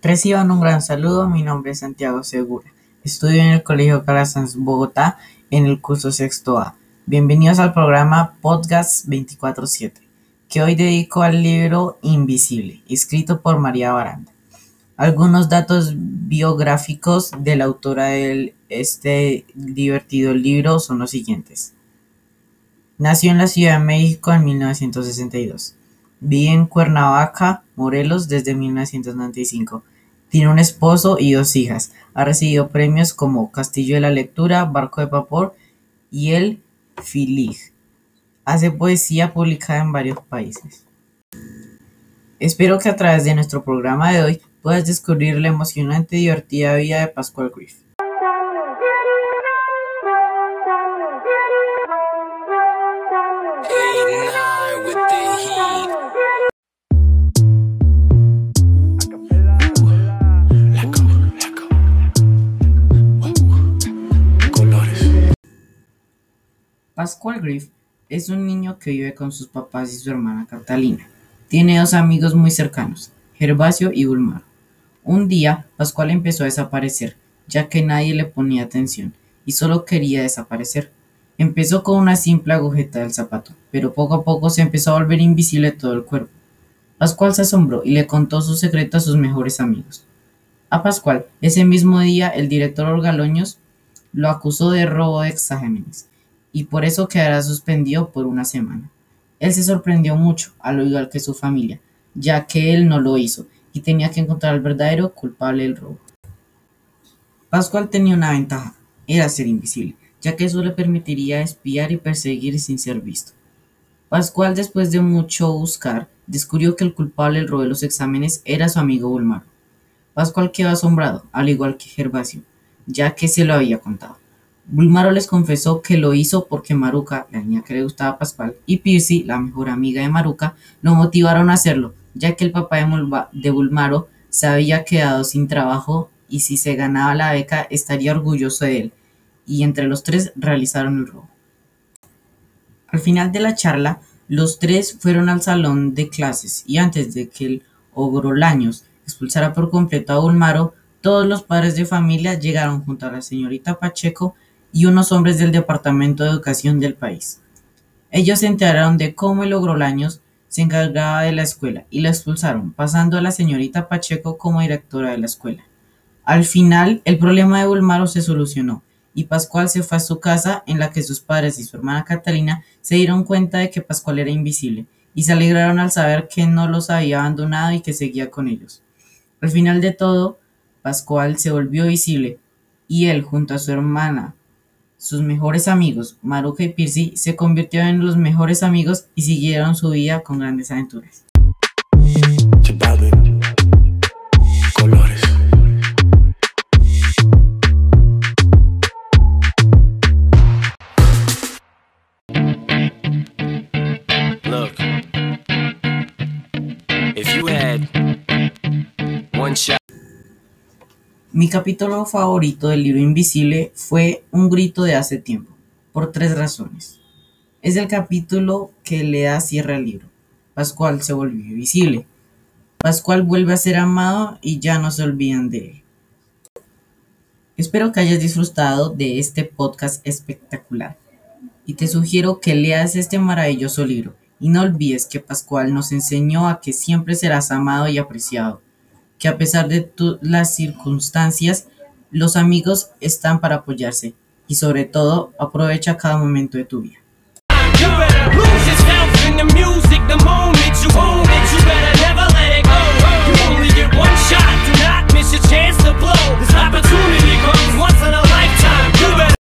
Reciban un gran saludo, mi nombre es Santiago Segura. Estudio en el Colegio Calasanz Bogotá en el curso sexto A. Bienvenidos al programa Podcast 24-7, que hoy dedico al libro Invisible, escrito por María Baranda. Algunos datos biográficos de la autora de este divertido libro son los siguientes. Nació en la Ciudad de México en 1962. Vive en Cuernavaca, Morelos desde 1995. Tiene un esposo y dos hijas. Ha recibido premios como Castillo de la Lectura, Barco de Vapor y el Filig. Hace poesía publicada en varios países. Espero que a través de nuestro programa de hoy puedas descubrir la emocionante y divertida vida de Pascual Griff. Pascual Griff es un niño que vive con sus papás y su hermana Catalina. Tiene dos amigos muy cercanos, Gervasio y Bulmaro. Un día, Pascual empezó a desaparecer, ya que nadie le ponía atención y solo quería desaparecer. Empezó con una simple agujeta del zapato, pero poco a poco se empezó a volver invisible todo el cuerpo. Pascual se asombró y le contó su secreto a sus mejores amigos. A Pascual, ese mismo día, el director Orgaloños lo acusó de robo de exámenes y por eso quedará suspendido por una semana. Él se sorprendió mucho, al igual que su familia, ya que él no lo hizo y tenía que encontrar al verdadero culpable del robo. Pascual tenía una ventaja, era ser invisible, ya que eso le permitiría espiar y perseguir sin ser visto. Pascual, después de mucho buscar, descubrió que el culpable del robo de los exámenes era su amigo Bulmaro. Pascual quedó asombrado, al igual que Gervasio, ya que se lo había contado. Bulmaro les confesó que lo hizo porque Maruca, la niña que le gustaba a Pascual, y Piercy, la mejor amiga de Maruca, lo motivaron a hacerlo, ya que el papá de Bulmaro se había quedado sin trabajo y si se ganaba la beca estaría orgulloso de él, y entre los tres realizaron el robo. Al final de la charla, los tres fueron al salón de clases y antes de que el Ogrolaños expulsara por completo a Bulmaro, todos los padres de familia llegaron junto a la señorita Pacheco y unos hombres del Departamento de Educación del país. Ellos se enteraron de cómo el Ogrolaños se encargaba de la escuela y la expulsaron, pasando a la señorita Pacheco como directora de la escuela. Al final, el problema de Bulmaro se solucionó y Pascual se fue a su casa en la que sus padres y su hermana Catalina se dieron cuenta de que Pascual era invisible y se alegraron al saber que no los había abandonado y que seguía con ellos. Al final de todo, Pascual se volvió visible y él, junto a su hermana sus mejores amigos, Maruca y Piercy, se convirtieron en los mejores amigos y siguieron su vida con grandes aventuras. Colores. Look, if you had one shot. Mi capítulo favorito del libro Invisible fue Un grito de hace tiempo, por tres razones. Es el capítulo que le da cierre al libro. Pascual se volvió visible. Pascual vuelve a ser amado y ya no se olvidan de él. Espero que hayas disfrutado de este podcast espectacular y te sugiero que leas este maravilloso libro y no olvides que Pascual nos enseñó a que siempre serás amado y apreciado que a pesar de las circunstancias, los amigos están para apoyarse y sobre todo aprovecha cada momento de tu vida.